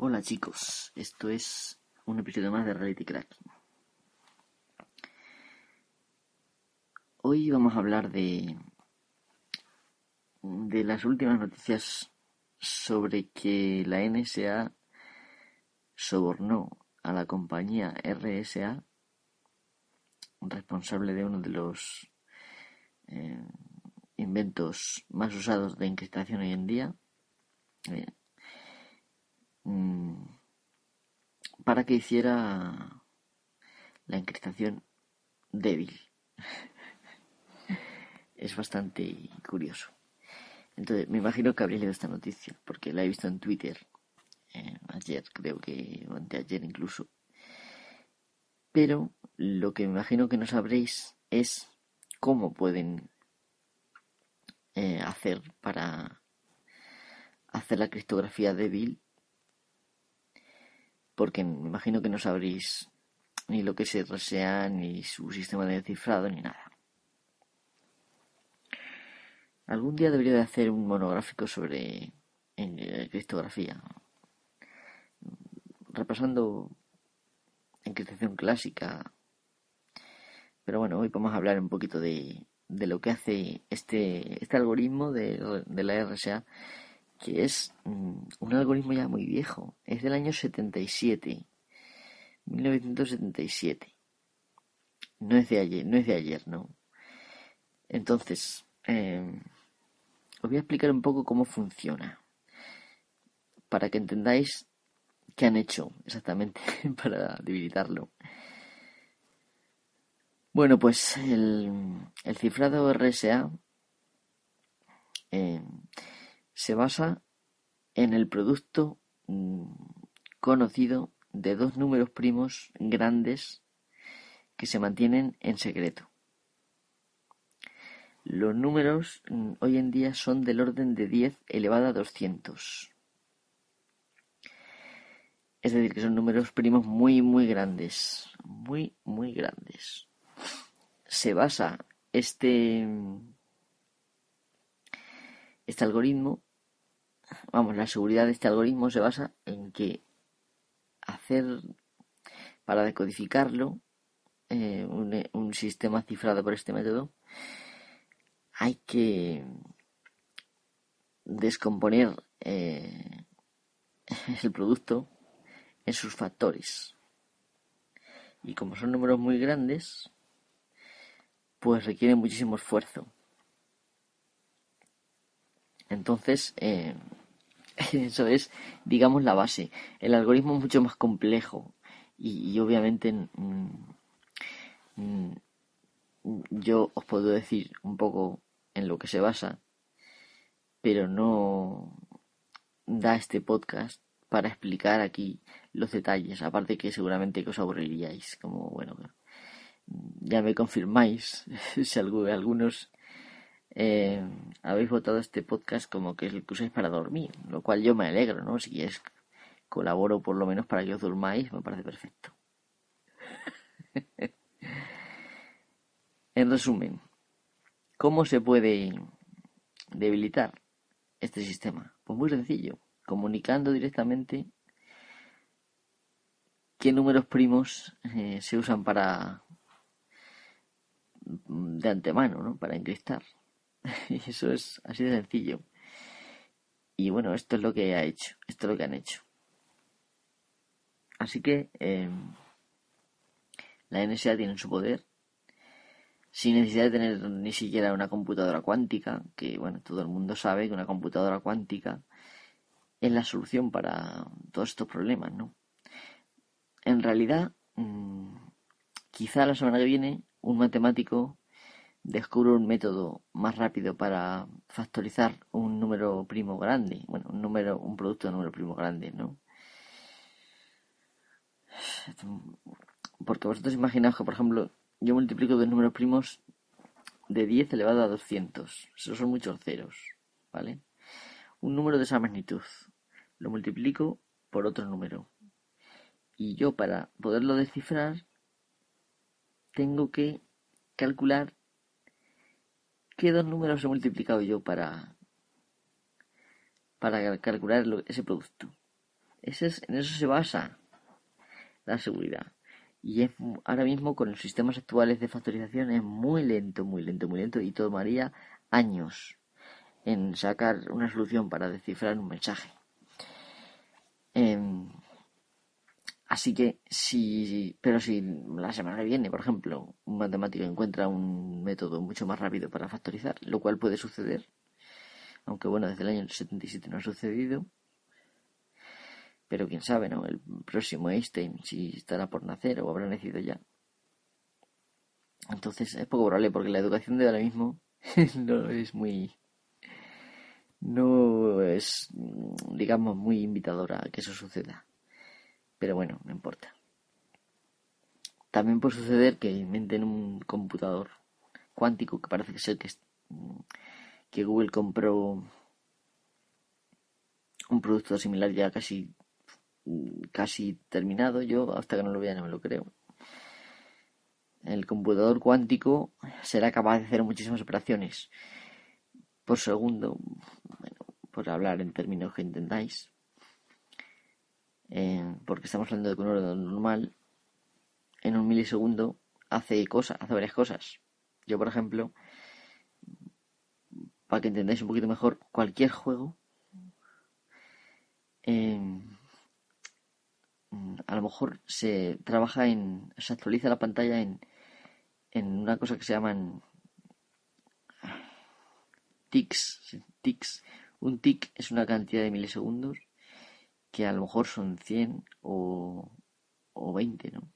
Hola chicos, esto es un episodio más de Reality Cracking. Hoy vamos a hablar de de las últimas noticias sobre que la NSA sobornó a la compañía RSA, responsable de uno de los eh, inventos más usados de encriptación hoy en día, eh, para que hiciera la encriptación débil. es bastante curioso. Entonces, me imagino que habréis leído esta noticia, porque la he visto en Twitter eh, ayer, creo que, o anteayer incluso. Pero lo que me imagino que no sabréis es cómo pueden eh, hacer para hacer la criptografía débil, porque me imagino que no sabréis ni lo que es RSA, ni su sistema de cifrado, ni nada. Algún día debería de hacer un monográfico sobre eh, criptografía, repasando encriptación clásica. Pero bueno, hoy vamos a hablar un poquito de, de lo que hace este, este algoritmo de, de la RSA, que es mm, un algoritmo ya muy viejo, es del año 77, 1977. No es de ayer, no es de ayer, ¿no? Entonces, eh, os voy a explicar un poco cómo funciona, para que entendáis qué han hecho exactamente para debilitarlo. Bueno, pues el, cifrado RSA eh, se basa en el producto mm, conocido de dos números primos grandes que se mantienen en secreto. Los números mm, hoy en día son del orden de 10 elevado a 200. Es decir, que son números primos muy, muy grandes. Muy, muy grandes. Se basa este, este algoritmo, vamos, la seguridad de este algoritmo se basa en que hacer, para decodificarlo, eh, un, un sistema cifrado por este método, hay que descomponer eh, el producto en sus factores. Y como son números muy grandes, pues requiere muchísimo esfuerzo. Entonces, eh, eso es, digamos, la base. El algoritmo es mucho más complejo y, obviamente mm, mm, yo os puedo decir un poco en lo que se basa, pero no da este podcast para explicar aquí los detalles, aparte que seguramente que os aburriríais, como bueno, ya me confirmáis si algunos eh, habéis votado este podcast como que es el que usáis para dormir, lo cual yo me alegro, ¿no? Si es colaboro por lo menos para que os durmáis, me parece perfecto. en resumen, ¿Cómo se puede debilitar este sistema? Pues muy sencillo, comunicando directamente qué números primos eh, se usan para de antemano, ¿no? Para encriptar. Eso es así de sencillo. Y bueno, esto es lo que ha hecho, esto es lo que han hecho. Así que eh, la NSA tiene en su poder sin necesidad de tener ni siquiera una computadora cuántica, que bueno, todo el mundo sabe que una computadora cuántica es la solución para todos estos problemas, ¿no? En realidad, mm, quizá la semana que viene un matemático descubre un método más rápido para factorizar un número primo grande, bueno, un número, un producto de número primo grande, ¿no? Porque vosotros imaginaos que, por ejemplo, yo multiplico dos números primos de 10 elevado a 200. Esos son muchos ceros, ¿vale? Un número de esa magnitud. Lo multiplico por otro número. Y yo para poderlo descifrar tengo que calcular qué dos números he multiplicado yo para, para calcular ese producto. Es, en eso se basa la seguridad. Y es, ahora mismo con los sistemas actuales de factorización es muy lento, muy lento, muy lento y tomaría años en sacar una solución para descifrar un mensaje. Em, así que si, pero si la semana que viene, por ejemplo, un matemático encuentra un método mucho más rápido para factorizar, lo cual puede suceder, aunque bueno, desde el año 77 no ha sucedido, pero quién sabe, ¿no? El próximo Einstein, si estará por nacer o habrá nacido ya. Entonces es poco probable porque la educación de ahora mismo no es muy. No es, digamos, muy invitadora a que eso suceda. Pero bueno, no importa. También puede suceder que inventen un computador cuántico que parece que es el que, Google compró un producto similar ya casi casi terminado yo, hasta que no lo vea no me lo creo. El computador cuántico será capaz de hacer muchísimas operaciones por segundo, bueno, por hablar en términos que entendáis, eh, porque estamos hablando de que un ordenador normal en un milisegundo hace cosas, hace varias cosas. Yo, por ejemplo, para que entendáis un poquito mejor, cualquier juego eh, a lo mejor se trabaja en, se actualiza la pantalla en, en una cosa que se llaman tics, tics. Un tic es una cantidad de milisegundos que a lo mejor son 100 o, o 20, ¿no?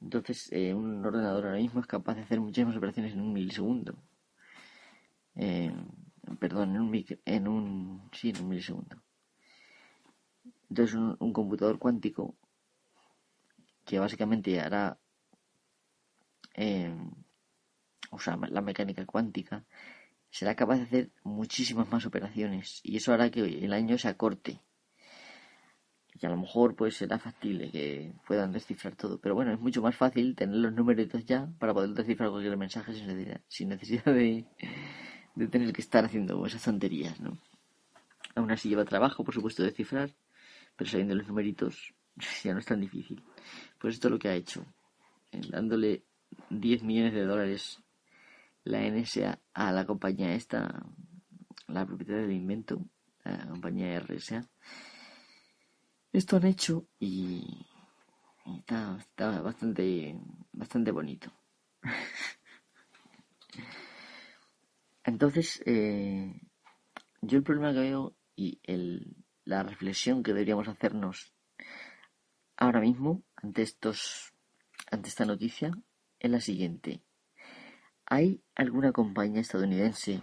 Entonces, eh, un ordenador ahora mismo es capaz de hacer muchísimas operaciones en un milisegundo. Eh, perdón, en un, en un, sí, en un milisegundo. Entonces un, computador cuántico que básicamente hará eh, o sea, la mecánica cuántica será capaz de hacer muchísimas más operaciones y eso hará que el año se acorte y a lo mejor pues será factible que puedan descifrar todo pero bueno es mucho más fácil tener los numeritos ya para poder descifrar cualquier mensaje sin necesidad, de, tener que estar haciendo esas tonterías ¿no? aún así lleva trabajo por supuesto descifrar pero sabiendo los numeritos ya no es tan difícil. Pues esto es lo que ha hecho, dándole 10 millones de dólares la NSA a la compañía esta, la propietaria del invento, la compañía RSA. Esto han hecho y, está, bastante, bastante bonito. Entonces, eh, yo el problema que veo y el, la reflexión que deberíamos hacernos ahora mismo ante estos ante esta noticia es la siguiente. ¿Hay alguna compañía estadounidense,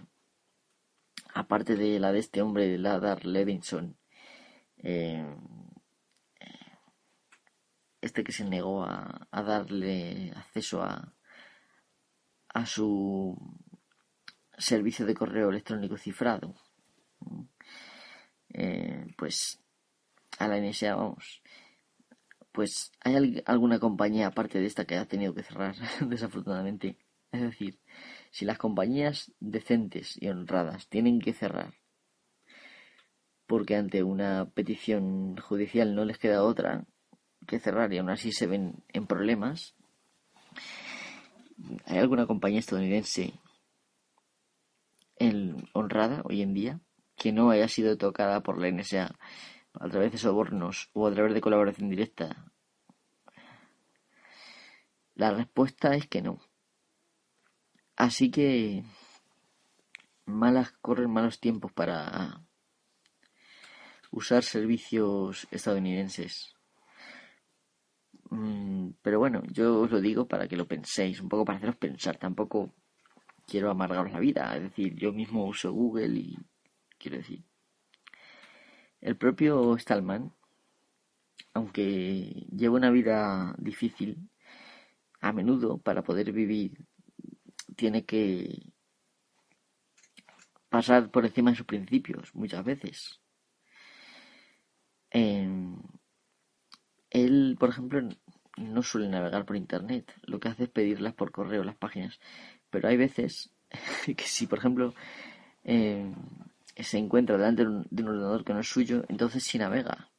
aparte de la de este hombre, de Ladar Levinson, eh, este que se negó a, a darle acceso a, a su servicio de correo electrónico cifrado? Eh, pues a la NSA vamos. Pues hay alguna compañía aparte de esta que ha tenido que cerrar, desafortunadamente. Es decir, si las compañías decentes y honradas tienen que cerrar porque ante una petición judicial no les queda otra que cerrar y aún así se ven en problemas, ¿hay alguna compañía estadounidense honrada hoy en día que no haya sido tocada por la NSA a través de sobornos o a través de colaboración directa? La respuesta es que no. Así que malas corren malos tiempos para usar servicios estadounidenses. Mm, pero bueno, yo os lo digo para que lo penséis, un poco para haceros pensar. Tampoco quiero amargaros la vida. Es decir, yo mismo uso Google y quiero decir. El propio Stallman, aunque lleva una vida difícil, a menudo para poder vivir tiene que pasar por encima de sus principios, muchas veces. Él, por ejemplo, no suele navegar por internet, lo que hace es pedirlas por correo, las páginas. Pero hay veces que si, por ejemplo, eh, se encuentra delante de un, ordenador que no es suyo, entonces sí navega.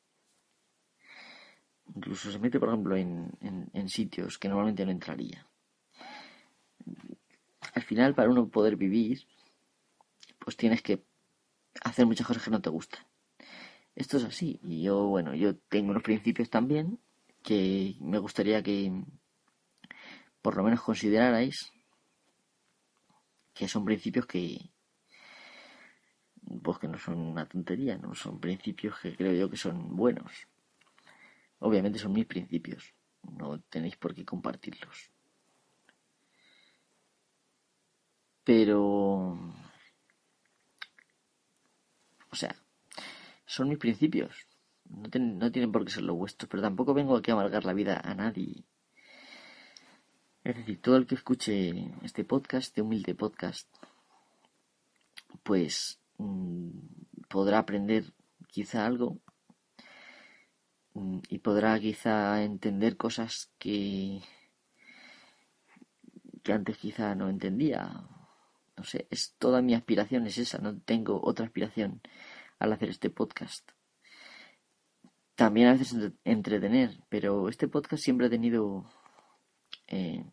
Incluso se mete, por ejemplo, en, en sitios que normalmente no entraría. Al final, para uno poder vivir, pues tienes que hacer muchas cosas que no te gustan. Esto es así. Y yo, bueno, yo tengo unos principios también que me gustaría que por lo menos considerarais que son principios que pues que no son una tontería, no son principios que creo yo que son buenos. Obviamente son mis principios, no tenéis por qué compartirlos. Pero o sea, son mis principios. No, no tienen por qué ser los vuestros, pero tampoco vengo aquí a amargar la vida a nadie. Es decir, todo el que escuche este podcast, este humilde podcast, pues mm, podrá aprender quizá algo mm, y podrá quizá entender cosas que, que antes quizá no entendía. No sé, es toda mi aspiración es esa, no tengo otra aspiración al hacer este podcast. También a veces entretener, pero este podcast siempre ha tenido eh,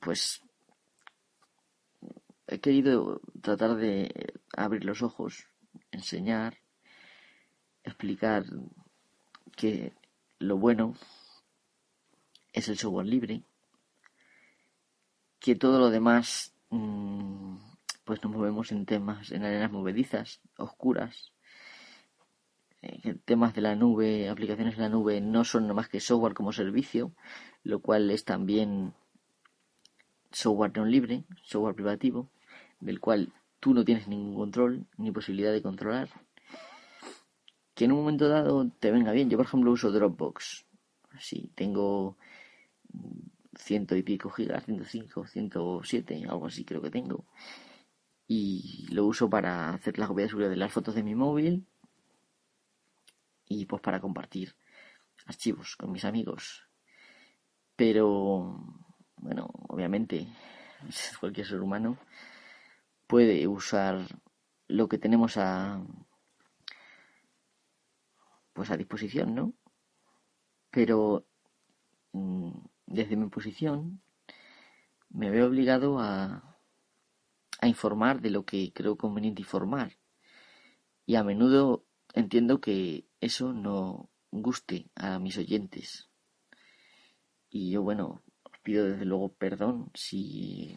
pues he querido tratar de abrir los ojos, enseñar, explicar que lo bueno es el software libre, que todo lo demás mm, pues nos movemos en temas, en arenas movedizas, oscuras, eh, temas de la nube, aplicaciones de la nube no son nada más que software como servicio, lo cual es también software no libre, software privativo, del cual tú no tienes ningún control ni posibilidad de controlar. Que en un momento dado te venga bien. Yo, por ejemplo, uso Dropbox. Sí, tengo ciento y pico gigas, 105, 107, algo así creo que tengo. Y lo uso para hacer la copia de seguridad de las fotos de mi móvil y pues para compartir archivos con mis amigos. Pero bueno, obviamente, cualquier ser humano puede usar lo que tenemos a pues a disposición, ¿no? Pero mm, desde mi posición me veo obligado a, a informar de lo que creo conveniente informar. Y a menudo entiendo que eso no guste a mis oyentes. Y yo, bueno, pido desde luego perdón si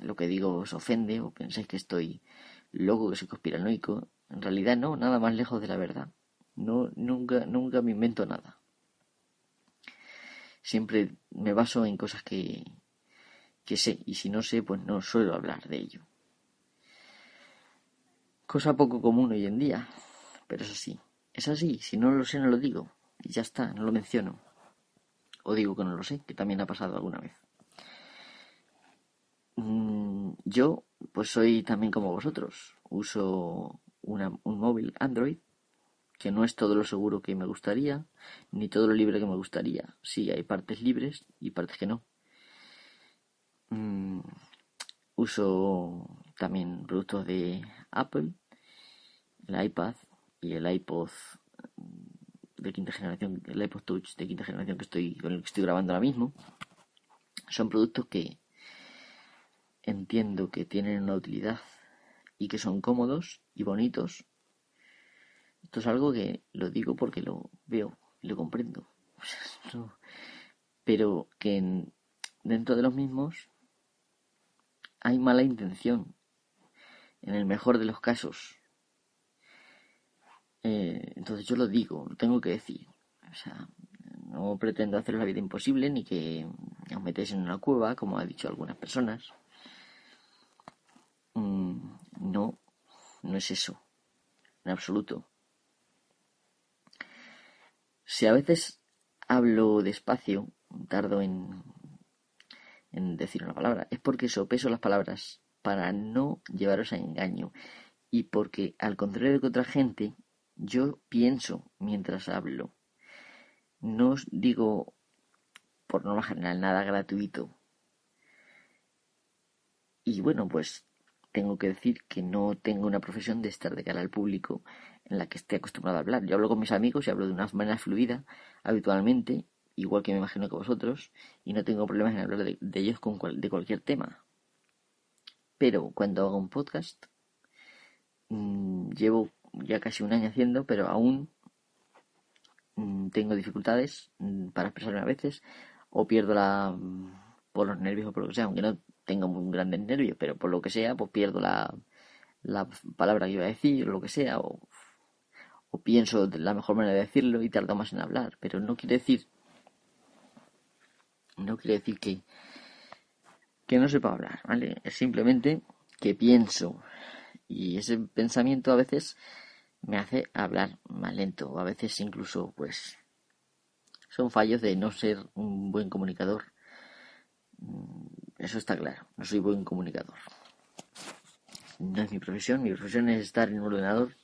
lo que digo os ofende o pensáis que estoy loco, que soy conspiranoico. En realidad no, nada más lejos de la verdad. No, nunca, nunca me invento nada. Siempre me baso en cosas que, que sé, y si no sé, pues no suelo hablar de ello. Cosa poco común hoy en día, pero eso sí, es así, si no lo sé no lo digo, y ya está, no lo menciono. O digo que no lo sé, que también ha pasado alguna vez. Mm, yo, pues soy también como vosotros. Uso un móvil Android, que no es todo lo seguro que me gustaría, ni todo lo libre que me gustaría. Sí, hay partes libres y partes que no. Mm, uso también productos de Apple, el iPad y el iPod de quinta generación, el iPod Touch de quinta generación que estoy con el que estoy grabando ahora mismo, son productos que entiendo que tienen una utilidad y que son cómodos y bonitos. Esto es algo que lo digo porque lo veo y lo comprendo. Pero que dentro de los mismos hay mala intención. En el mejor de los casos. Eh, entonces yo lo digo, lo tengo que decir. O sea, no pretendo hacer la vida imposible ni que os metéis en una cueva, como ha dicho algunas personas. Mm, no, no es eso, en absoluto. Si a veces hablo despacio, tardo en, en decir una palabra, es porque sopeso las palabras para no llevaros a engaño y porque al contrario que otra gente yo pienso mientras hablo. No os digo, por norma general, nada gratuito. Y bueno, pues tengo que decir que no tengo una profesión de estar de cara al público en la que esté acostumbrado a hablar. Yo hablo con mis amigos y hablo de una manera fluida habitualmente, igual que me imagino que vosotros, y no tengo problemas en hablar de, ellos con de cualquier tema. Pero cuando hago un podcast, mmm, llevo ya casi un año haciendo, pero aún mmm, tengo dificultades mmm, para expresarme a veces, o pierdo la por los nervios o por lo que sea, aunque no tengo muy grandes nervios, pero por lo que sea, pues pierdo la, la palabra que iba a decir, o lo que sea, o, o pienso de la mejor manera de decirlo y tardo más en hablar, pero no quiere decir no quiere decir que que no sepa hablar, ¿vale? Es simplemente que pienso y ese pensamiento a veces me hace hablar más lento, o a veces incluso pues son fallos de no ser un buen comunicador. Mm, eso está claro, no soy buen comunicador no es mi profesión, mi profesión es estar en un ordenador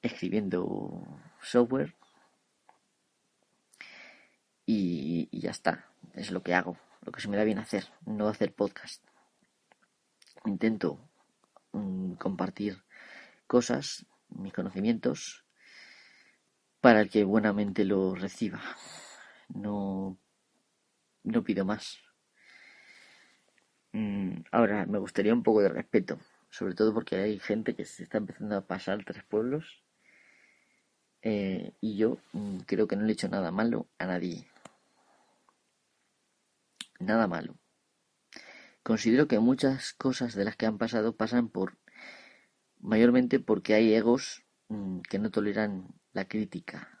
escribiendo software y, ya está, es lo que hago, lo que se me da bien hacer, no hacer podcast. Intento mm, compartir cosas, mis conocimientos, para el que buenamente lo reciba. No, no pido más. Mm, ahora, me gustaría un poco de respeto sobre todo porque hay gente que se está empezando a pasar tres pueblos eh, y yo mm, creo que no le he hecho nada malo a nadie. Nada malo. Considero que muchas cosas de las que han pasado pasan por mayormente porque hay egos mm, que no toleran la crítica.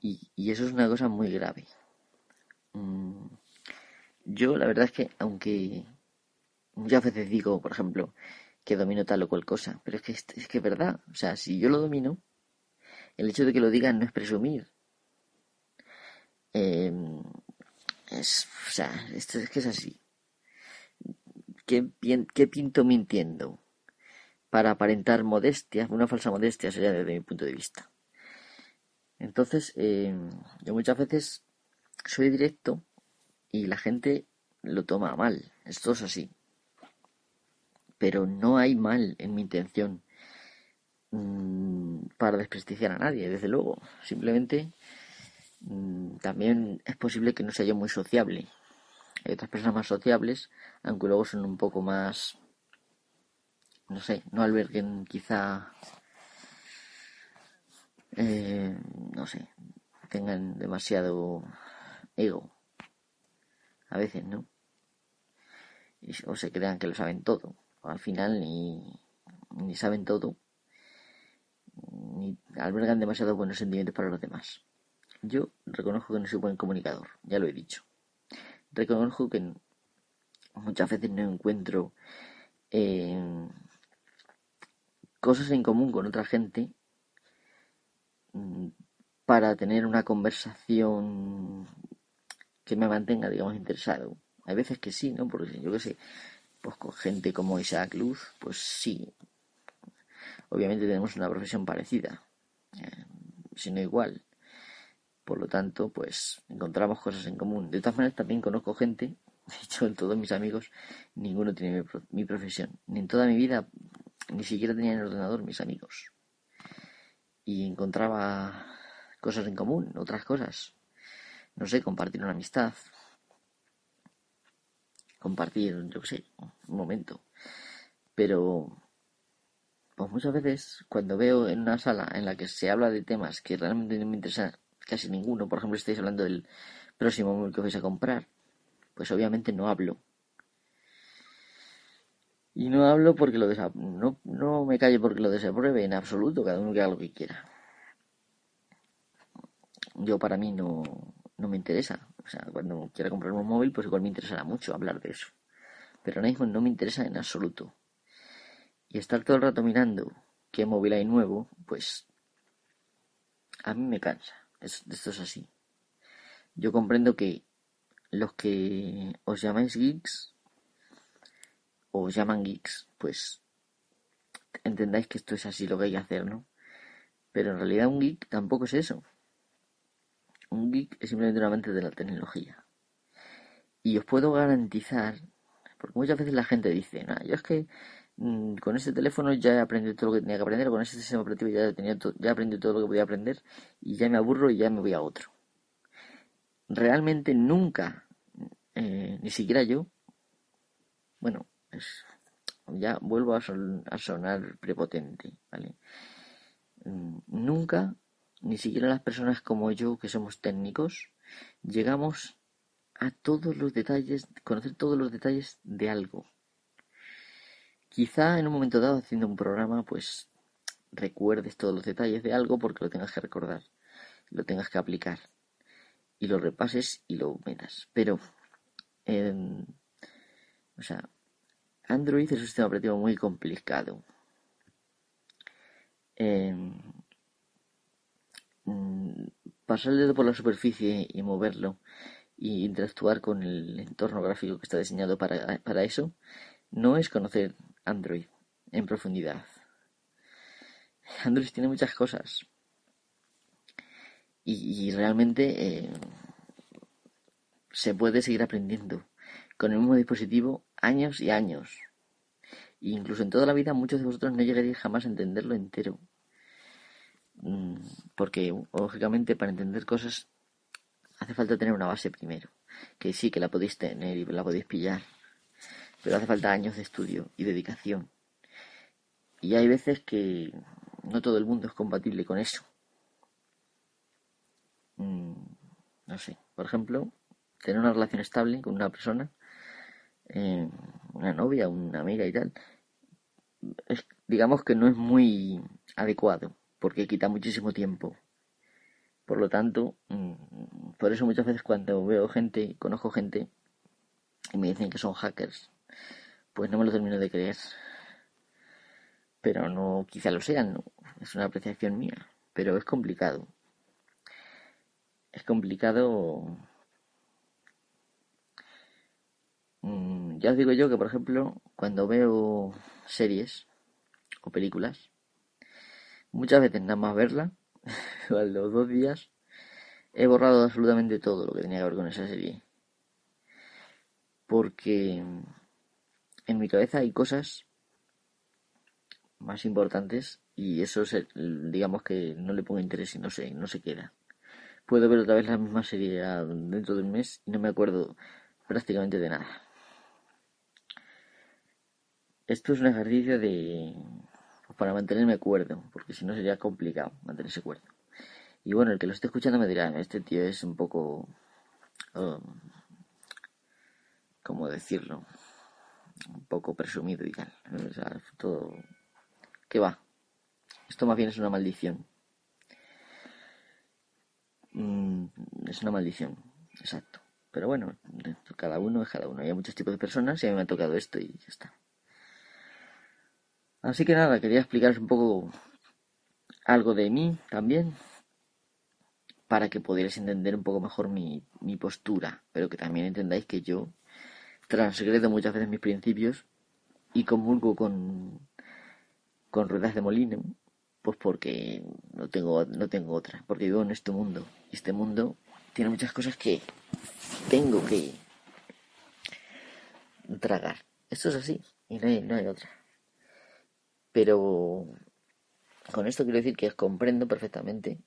Y, eso es una cosa muy grave. Mm, yo la verdad es que aunque Muchas veces digo, por ejemplo, que domino tal o cual cosa, pero es que es, que es verdad. O sea, si yo lo domino, el hecho de que lo digan no es presumir. Em, es, o sea, esto es que es así. ¿Qué, pinto mintiendo? Para aparentar modestia, una falsa modestia sería desde mi punto de vista. Entonces, em, yo muchas veces soy directo y la gente lo toma mal. Esto es así pero no hay mal en mi intención mm, para desprestigiar a nadie, desde luego. Simplemente también es posible que no sea yo muy sociable. Hay otras personas más sociables, aunque luego son un poco más, no sé, no alberguen quizá, eh, no sé, tengan demasiado ego. A veces, ¿no? o se crean que lo saben todo al final ni, ni saben todo, ni albergan demasiado buenos sentimientos para los demás. Yo reconozco que no soy buen comunicador, ya lo he dicho. Reconozco que muchas veces no encuentro eh, cosas en común con otra gente mm, para tener una conversación que me mantenga, digamos, interesado. Hay veces que sí, ¿no? Porque yo qué sé, pues con gente como Isaac Luz, pues sí, obviamente tenemos una profesión parecida, eh, sino igual. Por lo tanto, pues encontramos cosas en común. De todas maneras, también conozco gente, de hecho, en todos mis amigos, ninguno tiene mi, profesión. Ni en toda mi vida, ni siquiera tenía en el ordenador mis amigos. Y encontraba cosas en común, otras cosas. No sé, compartir una amistad, compartir, yo qué sé, un momento. Pero, pues muchas veces, cuando veo en una sala en la que se habla de temas que realmente me interesan casi ninguno, por ejemplo, estáis hablando del próximo móvil que vais a comprar, pues obviamente no hablo. Y no hablo porque lo no, no me calle porque lo desapruebe en absoluto, cada uno que haga lo que quiera. Yo para mí no, no me interesa. O sea, cuando quiera comprar un móvil, pues igual me interesará mucho hablar de eso. Pero ahora mismo no me interesa en absoluto. Y estar todo el rato mirando qué móvil hay nuevo, pues a mí me cansa. Esto es así. Yo comprendo que los que os llamáis geeks o os llaman geeks, pues entendáis que esto es así lo que hay que hacer, ¿no? Pero en realidad un geek tampoco es eso. Un geek es simplemente un amante de la tecnología. Y os puedo garantizar, porque muchas veces la gente dice, no, yo es que con este teléfono ya he aprendido todo lo que tenía que aprender, con este sistema operativo ya, tenía ya he aprendido todo lo que podía aprender y ya me aburro y ya me voy a otro. Realmente nunca, eh, ni siquiera yo, bueno, ya vuelvo a, a sonar prepotente, ¿vale? Mm, nunca, ni siquiera las personas como yo que somos técnicos, llegamos a todos los detalles, conocer todos los detalles de algo. Quizá en un momento dado haciendo un programa, pues recuerdes todos los detalles de algo porque lo tengas que recordar, lo tengas que aplicar y lo repases y lo metas. Pero, o sea, Android es un sistema operativo muy complicado. Mm, pasar el dedo por la superficie y moverlo y interactuar con el entorno gráfico que está diseñado para, para eso no es conocer Android en profundidad. Android tiene muchas cosas y, realmente eh, se puede seguir aprendiendo con el mismo dispositivo años y años. E incluso en toda la vida muchos de vosotros no llegaréis jamás a entenderlo entero. Mm, porque, lógicamente, para entender cosas hace falta tener una base primero. Que sí, que la podéis tener y la podéis pillar. Pero hace falta años de estudio y dedicación. Y hay veces que no todo el mundo es compatible con eso. Mm, no sé, por ejemplo, tener una relación estable con una persona, eh, una novia, una amiga y tal, digamos que no es muy adecuado porque quita muchísimo tiempo. Por lo tanto, mm, por eso muchas veces cuando veo gente, conozco gente y me dicen que son hackers, pues no me lo termino de creer. Pero no, quizá lo sean, es una apreciación mía, pero es complicado. Es complicado. Mm, ya os digo yo que, por ejemplo, cuando veo series o películas, muchas veces nada más verla, a los dos días, he borrado absolutamente todo lo que tenía que ver con esa serie. Porque en mi cabeza hay cosas más importantes y eso digamos que no le pongo interés y no sé, no se queda. Puedo ver otra vez la misma serie dentro de un mes y no me acuerdo prácticamente de nada. Esto es un ejercicio de para mantenerme cuerdo, porque si no sería complicado mantenerse cuerdo. Y bueno, el que lo esté escuchando me dirá, este tío es un poco... Um, ¿Cómo decirlo? Un poco presumido y tal. O sea, todo... ¿Qué va? Esto más bien es una maldición. Mm, es una maldición, exacto. Pero bueno, cada uno es cada uno. Hay muchos tipos de personas y a mí me ha tocado esto y ya está. Así que nada, quería explicaros un poco algo de mí también, para que pudierais entender un poco mejor mi, mi postura, pero que también entendáis que yo transgredo muchas veces mis principios y comulgo con, con ruedas de molino, pues porque no tengo, no tengo otra, porque vivo en este mundo, y este mundo tiene muchas cosas que tengo que tragar. Esto es así, y no hay, no hay otra. Pero con esto quiero decir que comprendo perfectamente.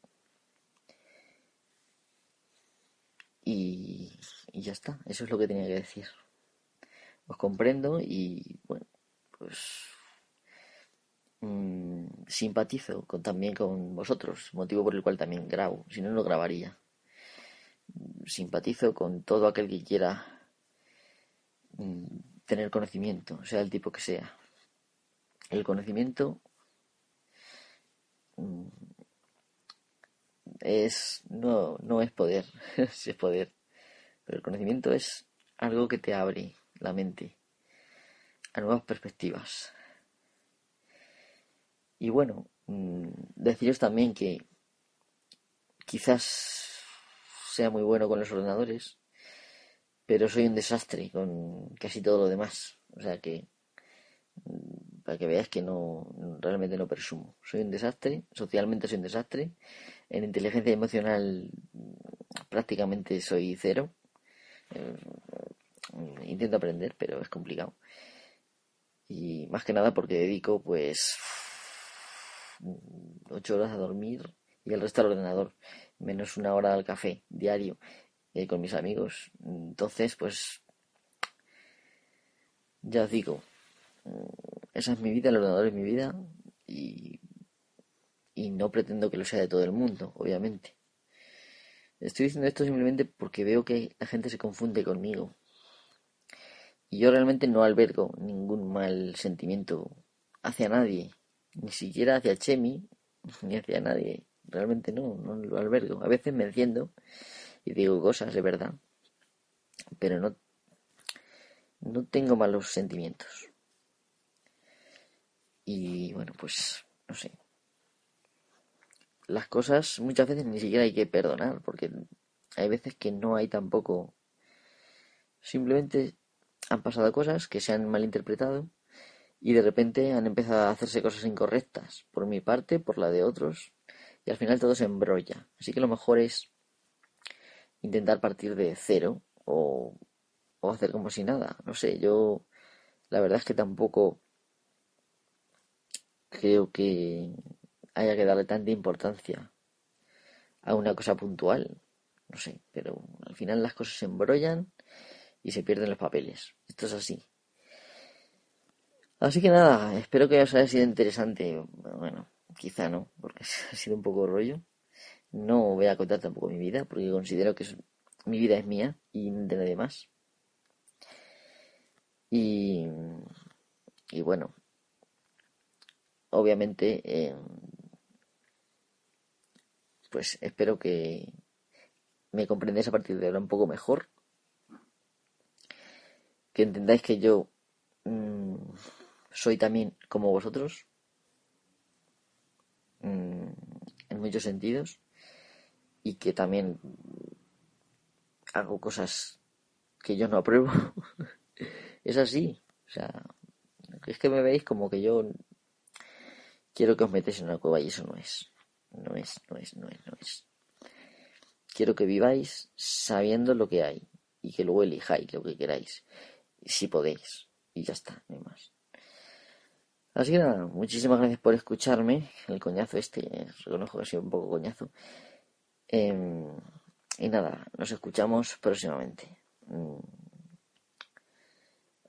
Y, ya está, eso es lo que tenía que decir. Os comprendo y bueno, pues mm, simpatizo con, también con vosotros, motivo por el cual también grabo, si no, no grabaría. Simpatizo con todo aquel que quiera mm, tener conocimiento, sea el tipo que sea el conocimiento mm, es no, no es poder, si es poder, pero el conocimiento es algo que te abre la mente a nuevas perspectivas. Y bueno, mm, deciros también que quizás sea muy bueno con los ordenadores, pero soy un desastre con casi todo lo demás. O sea que para que veas que no realmente no presumo. Soy un desastre, socialmente soy un desastre, en inteligencia emocional prácticamente soy cero. Intento aprender, pero es complicado. Y más que nada porque dedico pues ocho horas a dormir y el resto al ordenador, menos una hora al café diario eh, con mis amigos. Entonces, pues ya os digo, esa es mi vida, el ordenador es mi vida y, y no pretendo que lo sea de todo el mundo, obviamente. Estoy diciendo esto simplemente porque veo que la gente se confunde conmigo. Yo realmente no albergo ningún mal sentimiento hacia nadie, ni siquiera hacia Chemi, ni hacia nadie. Realmente no, no lo albergo. A veces me enciendo y digo cosas de verdad, pero no, no tengo malos sentimientos. Y bueno, pues no sé. Las cosas muchas veces ni siquiera hay que perdonar, porque hay veces que no hay tampoco. Simplemente han pasado cosas que se han malinterpretado y de repente han empezado a hacerse cosas incorrectas, por mi parte, por la de otros, y al final todo se embrolla. Así que lo mejor es intentar partir de cero o, o hacer como si nada. No sé, yo la verdad es que tampoco creo que haya que darle tanta importancia a una cosa puntual. No sé, pero al final las cosas se embrollan y se pierden los papeles. Esto es así. Así que nada, espero que os haya sido interesante. Bueno, quizá no, porque ha sido un poco rollo. No voy a contar tampoco mi vida, porque considero que mi vida es mía y de nadie más. Y, y bueno, obviamente, eh, pues espero que me comprendáis a partir de ahora un poco mejor. Que entendáis que yo mm, soy también como vosotros. Mm, en muchos sentidos. Y que también hago cosas que yo no apruebo. es así. O sea, es que me veis como que yo quiero que os metáis en una cueva y eso no es. No es, no es, no es, no es. Quiero que viváis sabiendo lo que hay y que luego elijáis lo que queráis, si podéis. Y ya está, no hay más. Así que nada, muchísimas gracias por escucharme. El coñazo este, reconozco que ha sido un poco coñazo. Em, y nada, nos escuchamos próximamente. Mm.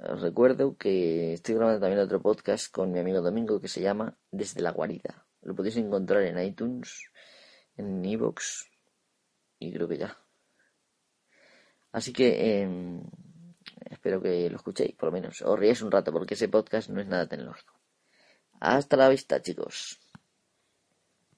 Os recuerdo que estoy grabando también otro podcast con mi amigo Domingo que se llama Desde la Guarida. Lo podéis encontrar en iTunes, en Evox y creo que ya. Así que em, espero que lo escuchéis, por lo menos. Os ríes un rato porque ese podcast no es nada tecnológico. Hasta la vista, chicos.